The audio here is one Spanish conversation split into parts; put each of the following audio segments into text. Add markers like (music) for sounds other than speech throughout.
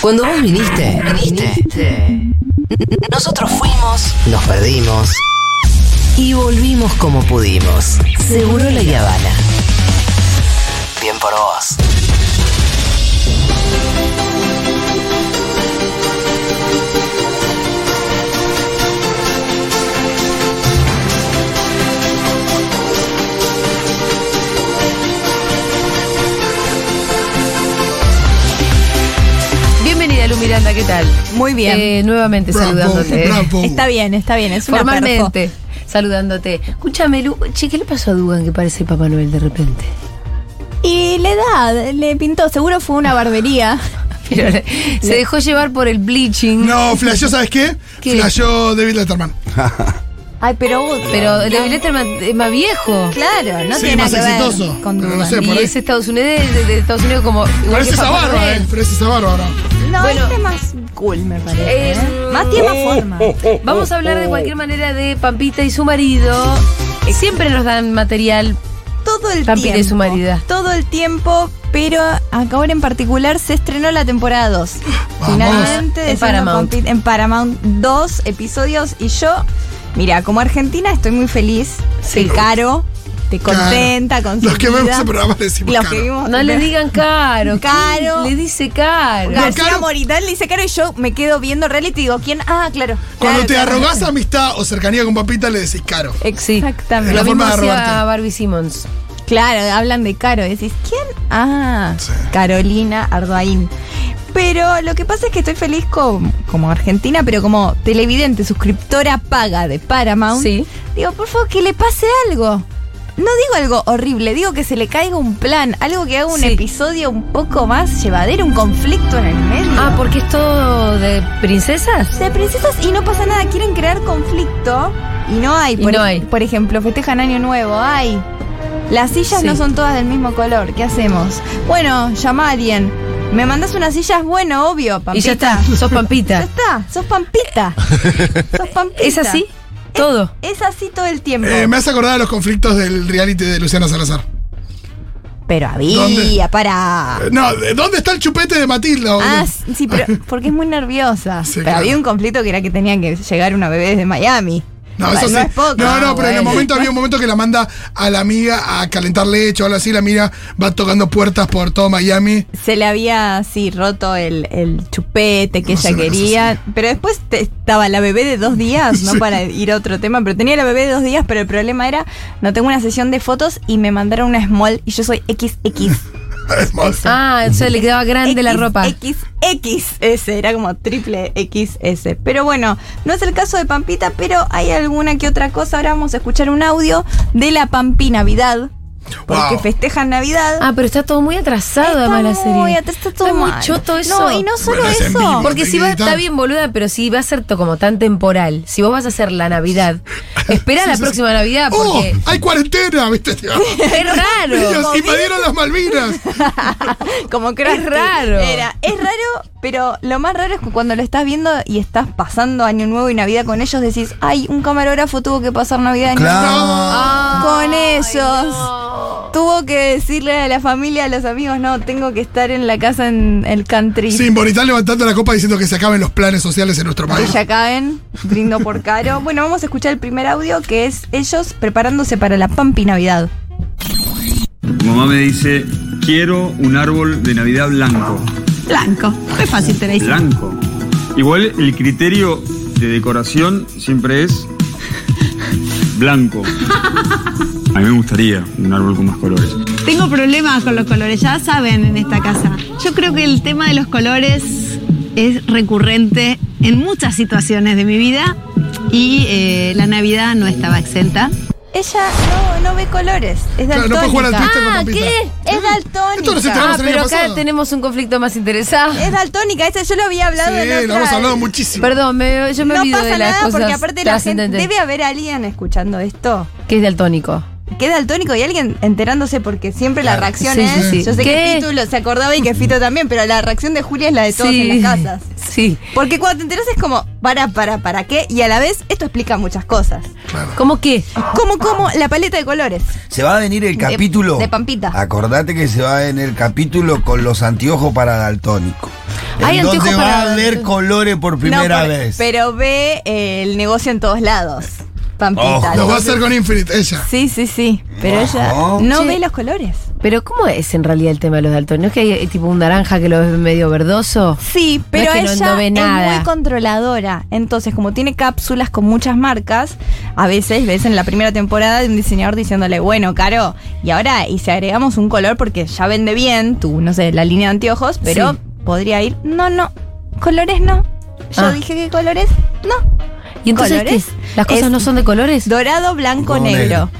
Cuando vos viniste, viniste. Nosotros fuimos, nos perdimos y volvimos como pudimos. Seguro la Habana. Bien por vos. Miranda, ¿qué tal? Muy bien. Eh, nuevamente Bravo, saludándote. bravo. Está bien, está bien. Es una Formalmente saludándote. Escúchame, Lu, che, ¿qué le pasó a Dugan que parece Papá Noel de repente? Y la edad le pintó. Seguro fue una barbería. (laughs) Pero le- se dejó llevar por el bleaching. No, flasheó, ¿sabes qué? ¿Qué? Flasheó David Letterman. (laughs) Ay, pero vos- Pero David Letterman es más viejo. Claro, no Sí, tiene más nada que exitoso. ver con no Dugan. sé, por y ahí. es Estados Unidos, de, de Estados Unidos como. que es esa barba, eh. Es esa barba ahora. No, Bueno. este es más cool, me parece. Eh, ¿eh? Más tiene más forma. Vamos a hablar de cualquier manera de Pampita y su marido. Eh, Siempre nos dan material. Todo el Pampita tiempo. y su marida. Todo el tiempo, pero acá ahora en particular se estrenó la temporada 2. Vamos. Finalmente, En Paramount. Pampita- en Paramount, dos episodios. Y yo, mira, como argentina estoy muy feliz. Sí. Sí. Caro, te contenta, Claro. con Los que vemos ese programa le decimos Los caro. que vimos. No le digan caro. Caro. Le dice caro. No, García Caro- Moritán le dice Caro y yo me quedo viendo reality y digo, ¿quién? Ah, claro. Cuando claro, te claro. arrogás amistad o cercanía con papita, le decís caro. Exactamente. La Lo forma mismo de hacía. Barbie Simmons. Claro, hablan de Caro. y Decís, ¿quién? Ah, Sí. Carolina Ardoaín. Pero lo que pasa es que estoy feliz con- como argentina, pero como televidente, suscriptora paga de Paramount. Sí. Digo, por favor, que le pase algo. No digo algo horrible, digo que se le caiga un plan, algo que haga un Sí. episodio un poco más llevadero, un conflicto en el medio. Ah, porque es todo de princesas. de princesas y no pasa nada, quieren crear conflicto y no hay. Y Por, no hay. por ejemplo, festejan Año Nuevo, hay. Las sillas Sí. no son todas del mismo color, ¿qué hacemos? Bueno, llama a alguien. ¿Me mandas unas sillas? Bueno, obvio, Pampita. Y ya está, sos Ya Pampita. está, sos Pampita. (laughs) (laughs) sos Pampita. ¿Es así? Todo. Es así todo el tiempo. Eh, me hace acordar de los conflictos del reality de Luciana Salazar. Pero había, ¿Dónde? para. Eh, No, ¿de ¿dónde está el chupete de Matilda? Ah, sí, pero (laughs) porque es muy nerviosa. Sí, pero claro. había un conflicto que era que tenía que llegar una bebé desde Miami. No, eso sí. es poco. No, no, pero en el momento había un momento que la manda a la amiga a calentar leche o algo así. La amiga va tocando puertas por todo Miami. Se le había así roto el, el chupete que No ella quería. Pero después te- estaba la bebé de dos días, no (laughs) Sí. para ir a otro tema, pero tenía la bebé de dos días, pero el problema era, no tengo una sesión de fotos y me mandaron una small y yo soy XX. Es más. Ah, entonces le quedaba grande la ropa. XXS, era como triple XS. Pero bueno, no es el caso de Pampita, pero hay alguna que otra cosa. Ahora vamos a escuchar un audio de la Pampi Navidad. Porque Wow. festejan Navidad. Ah, pero está todo muy atrasado Está además la serie. muy está todo es muy mal. choto eso. No, y no solo Bueno, es en eso. vivo. Porque si va, está bien boluda, pero si va a ser como tan temporal, si vos vas a hacer la Navidad, (laughs) espera la Sí, próxima sí. Navidad ¡Oh! porque ¡Hay cuarentena! ¿Viste? (laughs) es raro. (laughs) Ellos invadieron las Malvinas. Como Krusty. Es raro. Era, es raro, pero lo más raro es que cuando lo estás viendo y estás pasando Año Nuevo y Navidad con ellos, decís, ay, un camarógrafo tuvo que pasar Navidad y Año Claro. Ah. Nuevo con Ay, ellos. No. Tuvo que decirle a la familia, a los amigos, no, tengo que estar en la casa en el country. Sí, Bonitán levantando la copa diciendo que se acaben los planes sociales en nuestro Que país. ya caen, brindo por (laughs) caro. Bueno, vamos a escuchar el primer audio que es ellos preparándose para la Pampi Navidad. Mamá me dice, quiero un árbol de Navidad blanco. Blanco. Muy fácil te la hice. Blanco. Igual el criterio de decoración siempre es blanco. A mí me gustaría un árbol con más colores. Tengo problemas con los colores, ya saben en esta casa. Yo creo que el tema de los colores es recurrente en muchas situaciones de mi vida y eh, la Navidad no estaba exenta. Ella no, no ve colores, es Claro, no daltónica. puede jugar al con Ah, Pampita. ¿qué? Es daltónica. Esto no se Ah, pero acá pasado. tenemos un conflicto más interesado. Es daltónica, esa yo lo había hablado en Sí, otra- lo hemos hablado muchísimo. Perdón, me- yo me no olvido pasa de las nada cosas porque aparte la gente debe haber alguien escuchando esto que es daltónico. Que es daltónico y alguien enterándose porque siempre la reacción Sí, es sí, sí. yo sé ¿Qué? que Fito lo- se acordaba y que Fito también pero la reacción de Julia es la de todos en las casas Sí. porque cuando te enteras es como para para para qué y a la vez esto explica muchas cosas Claro. ¿Cómo qué? como como la paleta de colores Se va a venir el capítulo. de Pampita. Acordate que se va a venir el capítulo con los anteojos para daltónico. Hay donde va para- a ver colores por primera No, por- vez. Pero ve eh, el negocio en todos lados. Pampita. Ojo. Lo va a hacer con Infinite, ella. Sí, sí, sí. Pero ella Ojo. no ve los colores. Pero ¿cómo es en realidad el tema de los daltones? ¿No es que hay eh, tipo un naranja que lo ves medio verdoso? Sí, pero es que no- ella no ve nada. es muy controladora. Entonces, como tiene cápsulas con muchas marcas, a veces ves en la primera temporada de un diseñador diciéndole, bueno, Caro, y ahora, y si agregamos un color porque ya vende bien tu, no sé, la línea de anteojos, pero Sí. podría ir, no, no, colores no. Yo Ah. dije que colores, no. ¿Y entonces ¿Colores? qué? ¿Las cosas Es no son de colores? Dorado, blanco, negro. negro.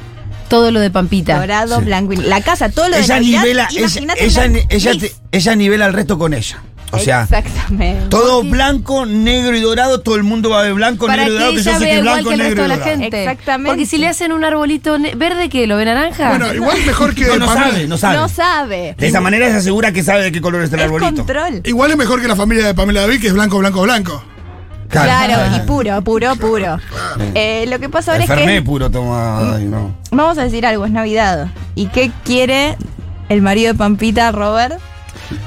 Todo lo de Pampita. Dorado, Sí. blanco y La casa, todo lo de ella Navidad, nivela, ella, imagínate ella, blanco, ella, te- ella nivela al resto con ella. O sea, Exactamente. todo blanco, negro y dorado, todo el mundo va a ver blanco, Para negro y que dorado, que yo sé que blanco, que el negro y dorado. gente. Exactamente. Porque si le hacen un arbolito verde, que ¿Lo ve naranja? Bueno, igual mejor que No, no Pamela- sabe, no sabe. No sabe. De esa manera se asegura que sabe de qué color está el Es arbolito. control. Igual es mejor que la familia de Pamela David, que es blanco, blanco, blanco. Claro, y puro, puro, puro. Eh, lo que pasa ahora es que puro toma. ay, no. vamos a decir algo, es Navidad. ¿Y qué quiere el marido de Pampita, Robert?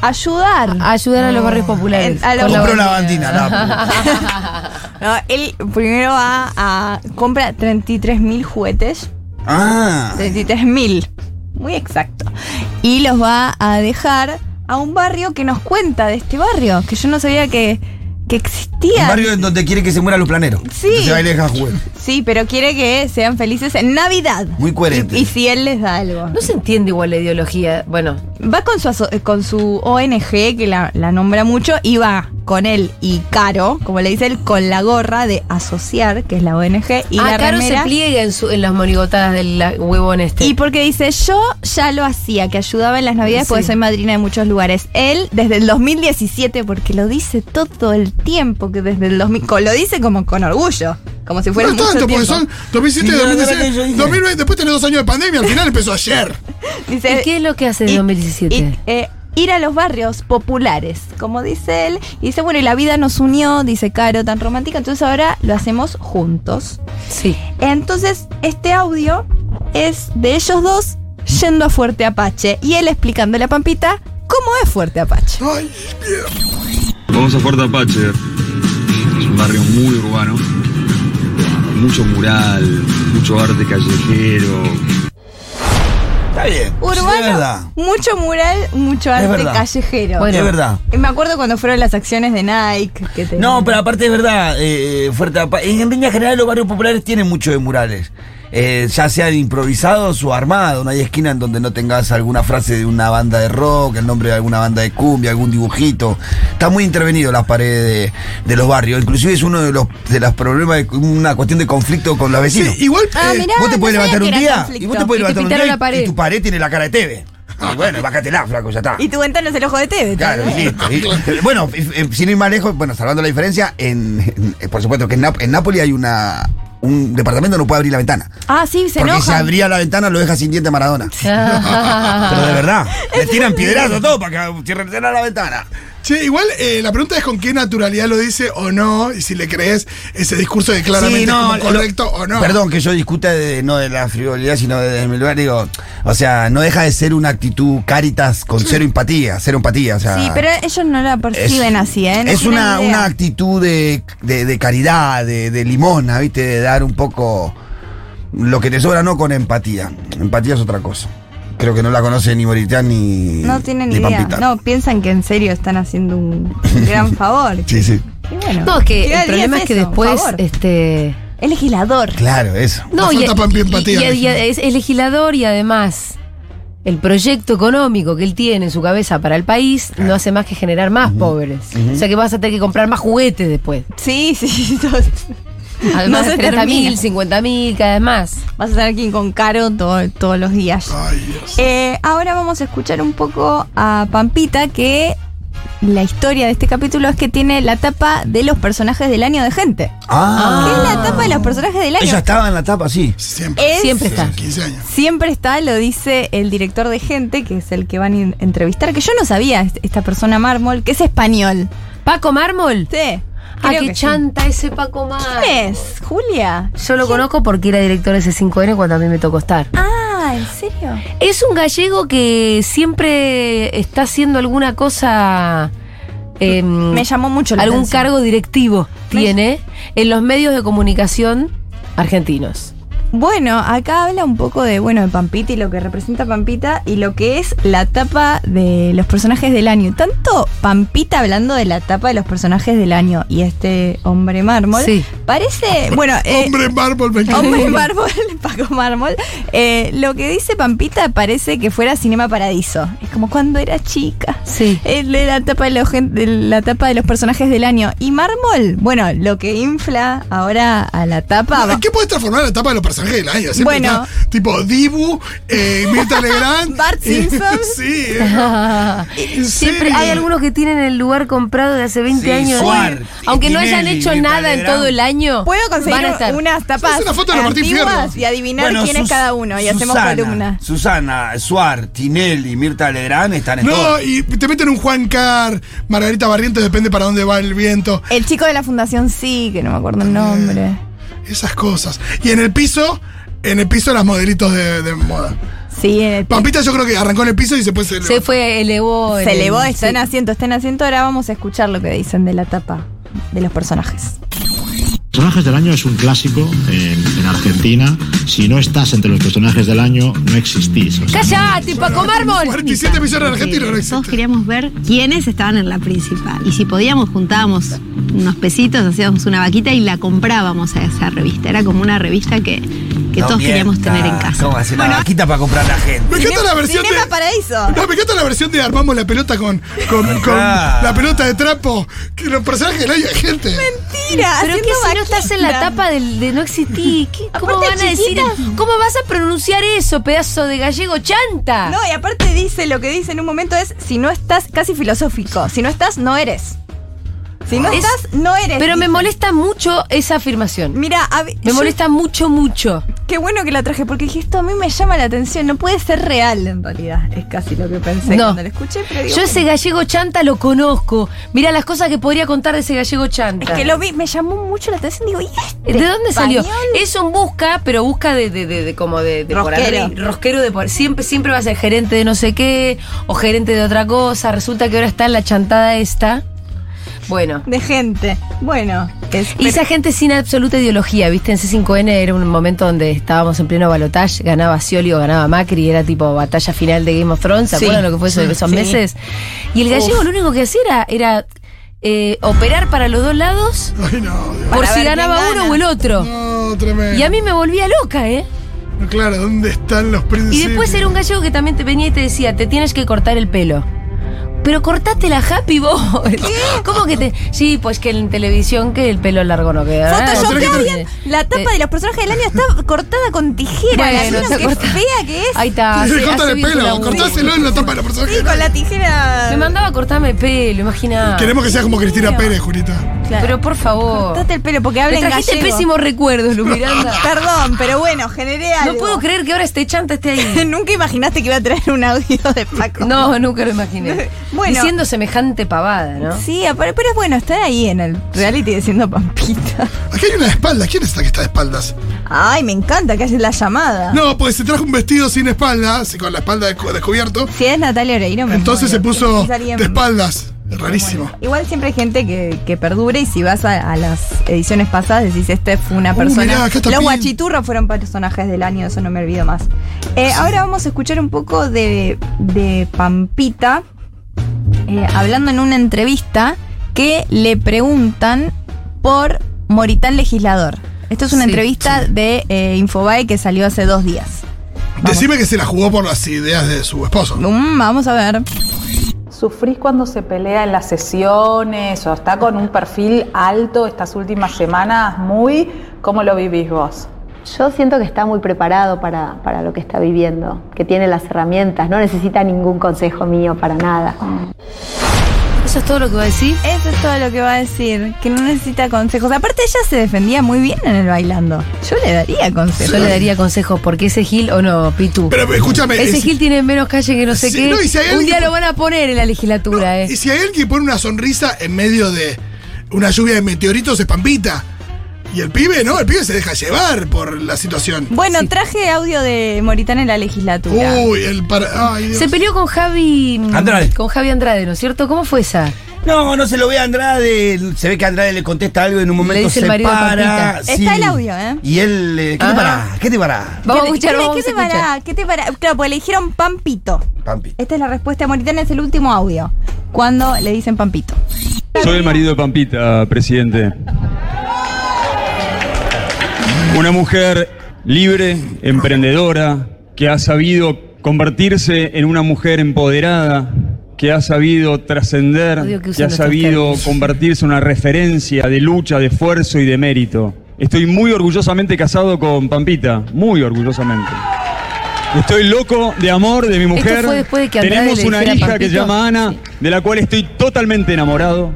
Ayudar. Ayudar a los barrios populares. A los- Compró la bandina. la (laughs) No, él primero va a compra 33 mil juguetes. Ah. 33 mil. Muy exacto. Y los va a dejar a un barrio que nos cuenta de este barrio, que yo no sabía que, que existía. Un barrio en donde quiere que se mueran los planeros. Sí. Entonces ahí deja juguete. Sí, pero quiere que sean felices en Navidad. Muy coherente. Y, y si él les da algo. No se entiende igual la ideología. Bueno, Va con su, aso- eh, con su ONG, que la, la nombra mucho, y va con él y Caro, como le dice él, con la gorra de asociar, que es la ONG, y ah, la Caro remera. se pliega en, su- en las monigotadas del la- huevón este. Y porque dice, yo ya lo hacía, que ayudaba en las navidades porque Sí. soy madrina de muchos lugares. Él, desde el 2017, porque lo dice todo el tiempo, que desde el 2000, co- lo dice como con orgullo, como si fuera no es mucho tanto, porque tiempo. son 2007, Sí, la verdad 2016, que yo dije. 2020, después tenés dos años de pandemia, al final empezó ayer. (laughs) Dice, ¿Y qué es lo que hace de y- 2017? y, eh, ir a los barrios populares, como dice él. Y dice, bueno, y la vida nos unió, dice Caro, tan romántica, entonces ahora lo hacemos juntos. sí. Entonces, este audio es de ellos dos yendo a Fuerte Apache y él explicándole a Pampita cómo es Fuerte Apache. Ay, Vamos a Fuerte Apache. Es un barrio muy urbano. Mucho mural, mucho arte callejero. Está bien. sí, es Urbano, verdad. mucho mural, mucho arte verdad. callejero. Bueno. es verdad. Me acuerdo cuando fueron las acciones de Nike. Que No, pero aparte es verdad, eh, fuerte En línea general los barrios populares tienen mucho de murales. Eh, ya sean improvisados o armados. No hay esquina en donde no tengas alguna frase de una banda de rock, el nombre de alguna banda de cumbia, algún dibujito. Está muy intervenido las paredes de, de los barrios. Inclusive es uno de los, de los problemas, de una cuestión de conflicto con los sí, vecinos. igual. Ah, eh, mirá, Vos te no puedes levantar un día conflicto. y vos te puedes te levantar un día y tu pared tiene la cara de Teve. (laughs) Y bueno, bájatela, flaco, ya está. Y tu ventana es el ojo de TV. Claro, listo. Y- bueno, eh, eh, sin ir más lejos, bueno, salvando la diferencia, en, en- eh, por supuesto que en, Nap- en Nápoles hay una un departamento no puede abrir la ventana. Ah, sí, se porque si abría la ventana lo deja sin diente Maradona. (laughs) Pero de verdad, le tiran piedrazos todo para que cierren la ventana. Che, igual eh, la pregunta es con qué naturalidad lo dice o no, y si le crees ese discurso de claramente Sí, no, como lo- correcto o no. Perdón que yo discuta de, no de la frivolidad, sino de, mi lugar, digo, o sea, no deja de ser una actitud caritas con cero empatía, cero empatía, o sea. Sí, pero ellos no la perciben así, ¿eh? No es una, una actitud de, de- de caridad, de, de limosna, ¿viste? De dar un poco lo que te sobra, no con empatía. Empatía es otra cosa. Creo que no la conoce ni Moritán ni. No tienen ni idea. Pampita. No, piensan que en serio están haciendo un gran (laughs) favor. Sí, sí. Y bueno, No, es que el problema es que después, este. Es legislador. Claro, eso. No, Le falta empatía, y- y- y- Alejandro. es, es legislador y además el proyecto económico que él tiene en su cabeza para el país no hace más que generar más pobres. O sea que vas a tener que comprar más juguetes después. Sí, sí. (laughs) no- Además No de se 30 termina. mil, 50 mil, cada vez más. Vas a estar aquí con Caro todo- todos los días. Ay, Dios. Eh, ahora vamos a escuchar un poco a Pampita que la historia de este capítulo es que tiene la tapa de los personajes del año de gente. Ah. ¿Qué es la tapa de los personajes del año? Ella estaba en la tapa, sí. Siempre. Es- Siempre está. 15 años. Siempre está, lo dice el director de gente, que es el que van a entrevistar, que yo no sabía est- esta persona mármol, que es español. Paco Mármol. Sí. Ah, creo qué que sí. chanta ese Paco Mármol. ¿Quién es? ¿Julia? Yo lo conozco porque era director de C5N cuando a mí me tocó estar. Ah, ¿en serio? Es un gallego que siempre está haciendo alguna cosa em, Me llamó mucho la algún atención. cargo directivo tiene en los medios de comunicación argentinos. Bueno, acá habla un poco de, bueno, de Pampita y lo que representa Pampita y lo que es la tapa de los personajes del año. Tanto Pampita hablando de la tapa de los personajes del año y este hombre mármol. Sí. Parece, bueno, eh, Hombre mármol, me encanta. Hombre mármol, (laughs) Paco Mármol. Eh, lo que dice Pampita parece que fuera Cinema Paradiso. Es como cuando era chica. Sí. Es de la tapa de, los, de la tapa de los personajes del año. Y Mármol, bueno, lo que infla ahora a la tapa. va- ¿En qué puedes transformar la etapa de los personajes del año? Siempre Bueno. está, tipo Dibu, eh, Mirta Legrand. (laughs) Bart Simpson. (laughs) sí. (laughs) ¿En Siempre hay algunos que tienen el lugar comprado de hace 20 Sí, años. Suar, Aunque no hayan Tinelli, hecho Mirta nada en Legrand. todo el año. Puedo van a conseguir unas tapas Es una foto de Martín antiguas Fierro. y adivinar Bueno, quién es cada uno. Y hacemos Susana, columna. Susana, Suar, Tinelli y Mirta Legrand están en No, todo. y te meten un Juan Car, Margarita Barrientos, depende para dónde va el viento. El chico de la fundación sí, que no me acuerdo el nombre. Esas cosas. Y en el piso, en el piso las modelitos de, de moda. Sí, en el Pampita yo creo que arrancó en el piso y después se, Se fue, elevó. Se el- elevó, está en asiento, está en asiento. Ahora vamos a escuchar lo que dicen de la tapa de los personajes. Personajes del año es un clásico en, en Argentina. Si no estás entre los personajes del año, no existís. O sea, ¡Cállate, Paco Mármol! 47 millones de argentinos no Todos queríamos ver quiénes estaban en la principal. Y si podíamos, juntábamos unos pesitos, hacíamos una vaquita y la comprábamos a esa revista. Era como una revista que, que No todos queríamos tener en casa. ¿Cómo hacer una vaquita para comprar a la gente? Me encanta la versión de. Paraíso. No, me encanta la versión de armamos la pelota con, con, con la pelota de trapo. Que los personajes año hay gente. Mentira. Pero que si no estás en la tapa del- de no existir, ¿qué- ¿cómo Aparte, van a decir? chiquita. ¿Cómo vas a pronunciar eso, pedazo de gallego chanta? No, y aparte dice, lo que dice en un momento es, si no estás, casi filosófico, si no estás, no eres. Si no Es- estás, no eres. Pero me molesta mucho esa afirmación. Mira, a ver, Me yo- molesta mucho, mucho. Qué bueno que la traje, porque dije, esto a mí me llama la atención. No puede ser real, en realidad. Es casi lo que pensé No. cuando lo escuché, pero digo, Yo ese gallego chanta lo conozco. Mira las cosas que podría contar de ese gallego chanta. Es que lo vi, me llamó mucho la atención. Digo, ¿y este ¿De dónde salió? Es un busca, pero busca de, de, de, de como de, de por Rosquero. arriba. Rosquero de por siempre, siempre va a ser gerente de no sé qué, o gerente de otra cosa. Resulta que ahora está en la chantada esta. Bueno. De gente. Bueno, es, Y esa gente sin absoluta ideología, ¿viste? En C5N era un momento donde estábamos en pleno balotaje, ganaba Scioli o ganaba Macri, era tipo batalla final de Game of Thrones, ¿se Sí, acuerdan lo que fue eso- sí, esos sí. meses? Y el gallego lo único que hacía era, era, eh, operar para los dos lados Ay, no, por si ganaba uno o el otro. No, tremendo. Y a mí me volvía loca, ¿eh? No, Claro, ¿dónde están los Y príncipes? después era un gallego que también te venía y te decía, te tienes que cortar el pelo. Pero cortate la happy vos. ¿Cómo que te.? Sí, pues que en televisión que el pelo largo no queda. Photoshop, sí. bien. La tapa Eh, de los personajes del año está cortada con tijera. Bueno, ¿La vieron se qué corta. fea que es? Ahí está. Se el pelo, cortáselo en la tapa de la persona. Sí, con la tijera. Me mandaba a cortarme el pelo, imagina. Queremos que seas como Cristina. Pérez, Julita. Claro. Pero por favor. Cortate el pelo porque habla Me en gallego. pésimos recuerdos, Lu Miranda. (laughs) Perdón, pero bueno, generé algo. No puedo creer que ahora este chanta esté ahí. (laughs) Nunca imaginaste que iba a traer un audio de Paco. No, nunca lo imaginé. (laughs) Bueno. Diciendo semejante pavada, ¿no? Sí, pero, pero es bueno estar ahí en el reality diciendo Pampita. Aquí hay una de espaldas. ¿Quién es esta que está de espaldas? Ay, me encanta que haces la llamada. No, pues se trajo un vestido sin espalda, con la espalda descu- descubierto. Si es Natalia Oreiro, me Entonces se puso de espaldas. Rarísimo. Igual siempre hay gente que, que perdura y si vas a, a las ediciones pasadas decís, este fue una Uh, persona. mirá, Los guachiturros fueron personajes del año, eso no me olvido más. Eh, Ahora vamos a escuchar un poco de, de Pampita eh, hablando en una entrevista que le preguntan por Moritán Legislador. Esto es una Sí, entrevista de eh, Infobae que salió hace dos días. Decime que se la jugó por las ideas de su esposo. Mm, vamos a ver. ¿Sufrís cuando se pelea en las sesiones o está con un perfil alto estas últimas semanas? Muy, ¿cómo lo vivís vos? Yo siento que está muy preparado para, para lo que está viviendo, que tiene las herramientas, no necesita ningún consejo mío para nada. ¿Eso es todo lo que va a decir? Eso es todo lo que va a decir, que no necesita consejos. Aparte ella se defendía muy bien en el bailando. Yo le daría consejos. Yo le daría consejos porque ese Gil, o no, Pitu. Pero escúchame. ese es- Gil tiene menos calle que no sé qué. no, y si hay Un día que- lo van a poner en la legislatura, ¿eh? Y si hay alguien que pone una sonrisa en medio de una lluvia de meteoritos, es Pampita. Y el pibe, ¿no? El pibe se deja llevar por la situación. Bueno, traje audio de Moritán en la legislatura. Uy, el para. Ay, Dios. Se peleó con Javi Andrade. Con Javi Andrade, ¿no es cierto? ¿Cómo fue esa? No, no se lo ve a Andrade. Se ve que Andrade le contesta algo y en un momento dice el se marido de para. Pampita. Está el audio, ¿eh? Y él, eh, ¿qué te Ah. para? ¿Qué te para? Vamos a ¿Qué le- escuchar, qué le- vamos ¿Qué a te escuchar. para? ¿Qué te para? Claro, pues le dijeron Pampito. Pampi. Esta es la respuesta de Moritán, es el último audio. Cuando le dicen Pampito. Soy el marido de Pampita, presidente. Una mujer libre, emprendedora, que ha sabido convertirse en una mujer empoderada, que ha sabido trascender, que ha sabido convertirse en una referencia de lucha, de esfuerzo y de mérito. Estoy muy orgullosamente casado con Pampita, muy orgullosamente. Estoy loco de amor de mi mujer. de que Tenemos una hija que se llama Ana, de la cual estoy totalmente enamorado.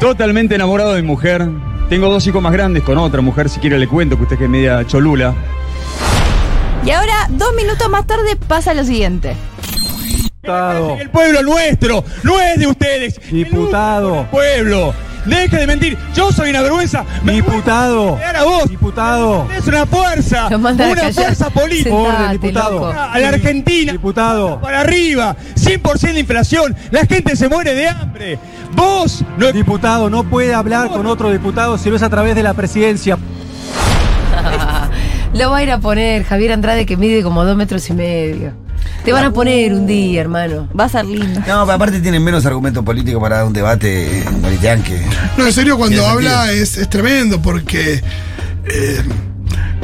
Totalmente enamorado de mi mujer. Tengo dos hijos más grandes con otra mujer, si quiere le cuento, que usted que es media cholula. Y ahora, dos minutos más tarde, pasa lo siguiente. El pueblo nuestro, no es de ustedes. Diputado. pueblo. Deje de mentir. Yo soy una vergüenza. Diputado. a vos. Diputado. Es una fuerza. Lo mandan a Una fuerza política. Sentate, loco. A la Argentina. Diputado. Para arriba. 100% de inflación. La gente se muere de hambre. Vos. No... Diputado, no puede hablar con otro diputado si no es a través de la presidencia. (laughs) Lo va a ir a poner Javier Andrade que mide como dos metros y medio. Te van a poner un día, hermano. Va a ser lindo. No, pero aparte tienen menos argumento político para dar un debate en que. No, en serio, cuando habla es, es tremendo porque. eh,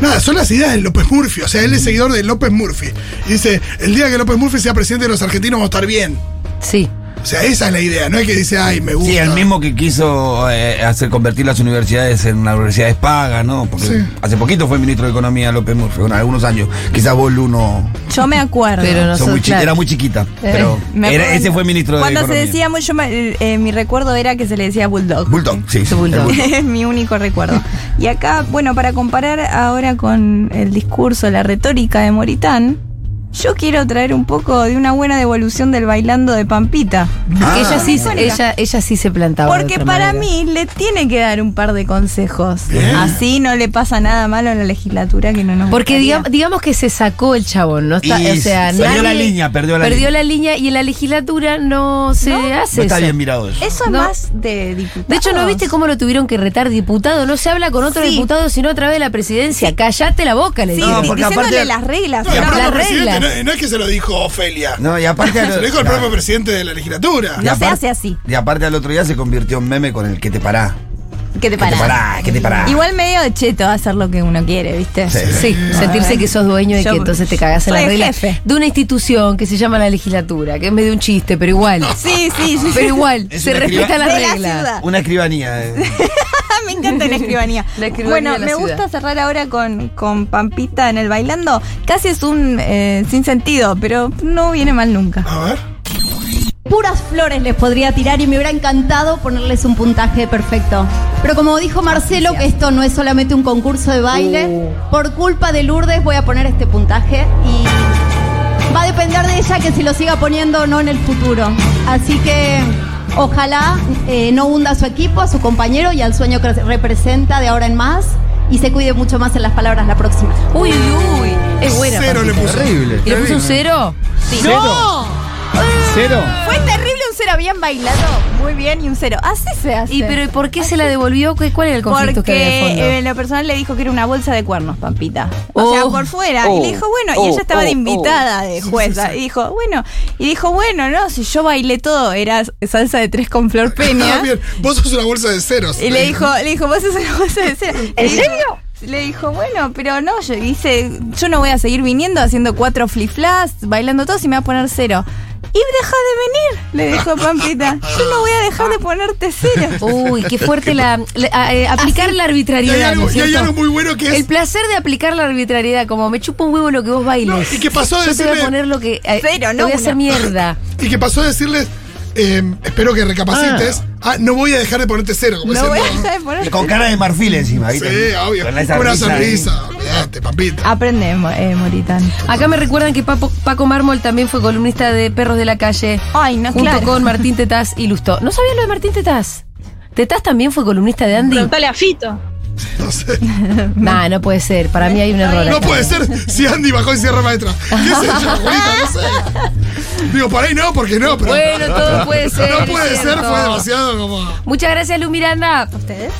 nada, son las ideas de López Murphy. O sea, él es seguidor de López Murphy. Y dice: el día que López Murphy sea presidente de los argentinos, vamos a estar bien. Sí. O sea, esa es la idea. No es que dice, ay, me gusta. Sí, el mismo que quiso eh, hacer convertir las universidades en universidades pagas, ¿no? Porque Sí. hace poquito fue ministro de Economía López Murphy, bueno, algunos años. Quizás vos, Luno, Yo me acuerdo. Pero no muy claro. era muy chiquita. Pero Me era- acuerdo. ese fue ministro de Cuando Economía. se decía mucho más, eh, eh, mi recuerdo era que se le decía Bulldog. Bulldog, sí. el Bulldog. es (laughs) mi único recuerdo. Y acá, bueno, para comparar ahora con el discurso, la retórica de Moritán, yo quiero traer un poco de una buena devolución del bailando de Pampita. Ah. Ella sí, Icónica. ella, ella sí se plantaba. de Porque otra para manera. mí le tiene que dar un par de consejos. Bien. Así no le pasa nada malo en la legislatura que no nos Porque digamos, digamos que se sacó el chabón, ¿no? Está, Y o sea, perdió nadie- la línea, perdió la perdió línea. la línea y en la legislatura no se No, hace No está eso. bien mirado eso. Eso es No. más de diputados. De hecho, ¿no viste cómo lo tuvieron que retar diputado? No se habla con otro Sí. diputado sino a través de la presidencia. Cállate la boca, le Sí, digo. No, porque diciéndole aparte- las reglas. Las reglas. No, no es que se lo dijo Ofelia. No, y aparte. (laughs) Se lo dijo el propio presidente de la legislatura. No se hace así. Y aparte al otro día se convirtió en meme con el que te pará. ¿Qué te Que te pará? pará, que te pará. Igual medio de cheto hacer lo que uno quiere, ¿viste? Sí. Sí, sentirse que sos dueño y Yo que entonces te cagás en la regla jefe. de una institución que se llama la legislatura, que es medio un chiste, pero igual. (laughs) Sí, sí, sí. Pero igual, Es se una respeta escriba- la De la regla. ciudad. Una escribanía. eh. (laughs) Me encanta la escribanía. La escribanía bueno, me ciudad. gusta cerrar ahora con, con Pampita en el bailando. Casi es un eh, sin sentido, pero no viene mal nunca. A ver. Puras flores les podría tirar y me hubiera encantado ponerles un puntaje perfecto. Pero como dijo Marcelo, que esto no es solamente un concurso de baile, por culpa de Lourdes voy a poner este puntaje y va a depender de ella que si lo siga poniendo o no en el futuro. Así que ojalá eh, no hunda a su equipo, a su compañero y al sueño que representa de ahora en más y se cuide mucho más en las palabras la próxima. Uy, uy, uy. Es buena. Cero le puso. Horrible. ¿Y le puso un cero? Sí. ¡No! ¿Cero? Fue terrible un cero bien bailado. Muy bien y un cero. Así se hace. ¿Y pero ¿y por qué se la devolvió? ¿Qué- ¿Cuál era el conflicto que había de Porque fondo? eh, la persona le dijo que era una bolsa de cuernos, Pampita. O sea, Oh. por fuera. y le dijo, bueno, y ella estaba de invitada de jueza. Y dijo, bueno, y dijo, bueno, no, si yo bailé todo, era salsa de tres con Flor Peña. (laughs) Ah, bien. Vos sos una bolsa de ceros. Y le dijo, le dijo, vos sos una bolsa de cera. (laughs) ¿En serio? Le dijo, bueno, pero no, yo dice, yo no voy a seguir viniendo haciendo cuatro flip-flaps, bailando todo si me va a poner cero. Y deja de venir, le dijo Pampita. Yo no voy a dejar de ponerte cero. Uy, qué fuerte la, la- a- eh, aplicar la Y hay, arbitrariedad. algo, ¿no es y hay algo muy bueno que es. El placer de aplicar la arbitrariedad, como me chupa un huevo lo que vos bailes. No, y que pasó a Yo te voy a poner lo que. eh, Cero, te no voy a hacer mierda. (laughs) Y que pasó a decirles, eh, espero que recapacites. Ah. no voy a dejar de ponerte cero. Como No voy a dejar de ponerte Con cara de marfil encima. Sí, ¿viste? obvio. Con esa Una sonrisa. Olvídate, papita. Aprende, eh, Moritán. Acá me recuerdan que Papo- Paco Mármol también fue columnista de Perros de la Calle. Ay, no, junto claro. con (laughs) Martín Tetaz y Lustó. ¿No sabían lo de Martín Tetaz? Tetaz también fue columnista de Andy. Preguntale a Fito. (laughs) No sé. Nah, no puede ser. Para mí hay un error. No acá. puede ser si Andy bajó y cierra maestra. ¿Qué sé yo, Julita? No sé. Digo, por ahí no, porque no, pero. Bueno, todo puede (laughs) ser, No es puede ser, fue demasiado como. Muchas gracias, Lu Miranda. ¿Ustedes?